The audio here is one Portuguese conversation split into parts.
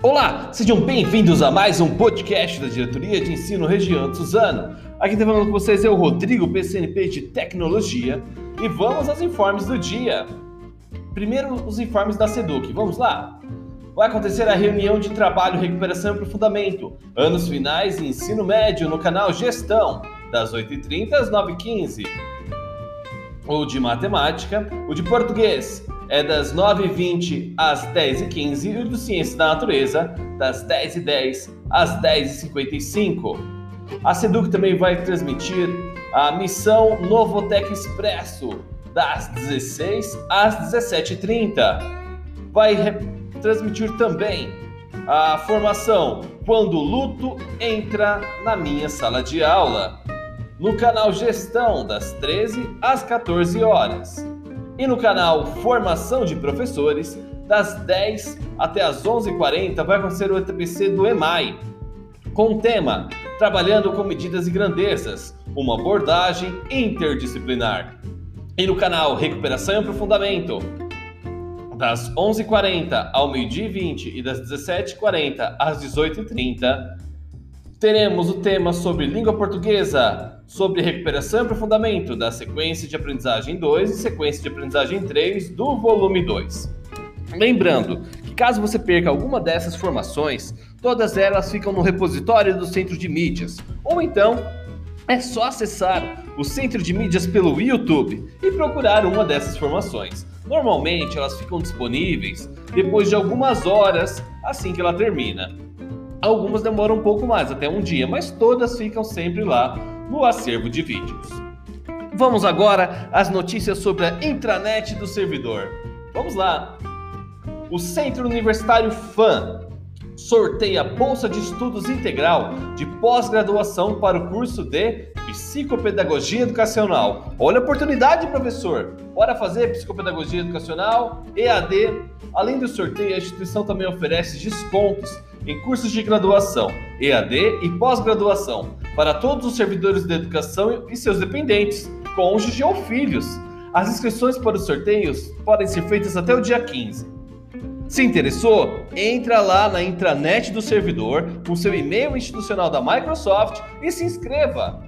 Olá, sejam bem-vindos a mais um podcast da Diretoria de Ensino Região de Suzano. Aqui tá falando com vocês é o Rodrigo, PCNP de Tecnologia, e vamos aos informes do dia. Primeiro, os informes da SEDUC. Vamos lá? Vai acontecer a reunião de trabalho, recuperação e aprofundamento, anos finais e ensino médio no canal Gestão, das 8h30 às 9h15. O de matemática, o de português, é das 9h20 às 10h15 e o do Ciência da Natureza, das 10h10 às 10h55. A SEDUC também vai transmitir a missão Novotec Expresso, das 16 às 17h30. Vai transmitir também a formação Quando o Luto Entra na Minha Sala de Aula, no canal Gestão, das 13 às 14 horas e no canal Formação de Professores, das 10 até as 11h40 vai acontecer o ETPC do EMAI, com o tema Trabalhando com Medidas e Grandezas, uma abordagem interdisciplinar. E no canal Recuperação e Aprofundamento, das 11h40 ao meio-dia 20 e das 17h40 às 18h30, teremos o tema sobre língua portuguesa, sobre recuperação e aprofundamento da sequência de aprendizagem 2 e sequência de aprendizagem 3 do volume 2. Lembrando que caso você perca alguma dessas formações, todas elas ficam no repositório do Centro de Mídias, ou então é só acessar o Centro de Mídias pelo YouTube e procurar uma dessas formações. Normalmente elas ficam disponíveis depois de algumas horas assim que ela termina. Algumas demoram um pouco mais, até um dia, mas todas ficam sempre lá no acervo de vídeos. Vamos agora às notícias sobre a intranet do servidor. Vamos lá! O Centro Universitário FAM sorteia bolsa de estudos integral de pós-graduação para o curso de Psicopedagogia Educacional. Olha a oportunidade, professor! Bora fazer Psicopedagogia Educacional, EAD. Além do sorteio, a instituição também oferece descontos em cursos de graduação, EAD e pós-graduação para todos os servidores da educação e seus dependentes, cônjuges ou filhos. As inscrições para os sorteios podem ser feitas até o dia 15. Se interessou? Entra lá na intranet do servidor com seu e-mail institucional da Microsoft e se inscreva.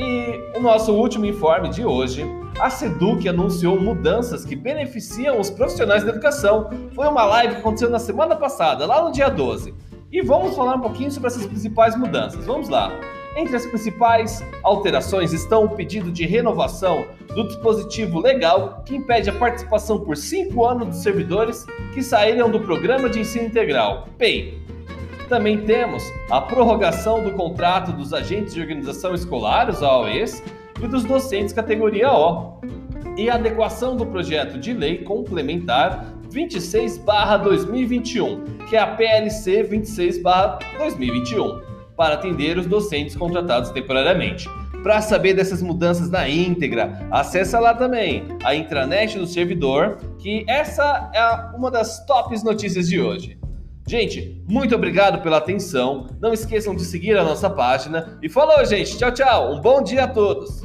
E o nosso último informe de hoje a Seduc anunciou mudanças que beneficiam os profissionais da educação. Foi uma live que aconteceu na semana passada, lá no dia 12. E vamos falar um pouquinho sobre essas principais mudanças. Vamos lá. Entre as principais alterações estão o pedido de renovação do dispositivo legal que impede a participação por cinco anos dos servidores que saíram do Programa de Ensino Integral, PEI. Também temos a prorrogação do contrato dos agentes de organização escolar, os AOEs, e dos docentes categoria O, e a adequação do projeto de lei complementar 26/2021, que é a PLC 26/2021, para atender os docentes contratados temporariamente. Para saber dessas mudanças na íntegra, acessa lá também a intranet do servidor, que essa é uma das tops notícias de hoje. Gente, muito obrigado pela atenção. Não esqueçam de seguir a nossa página. E falou, gente. Tchau, tchau. Um bom dia a todos.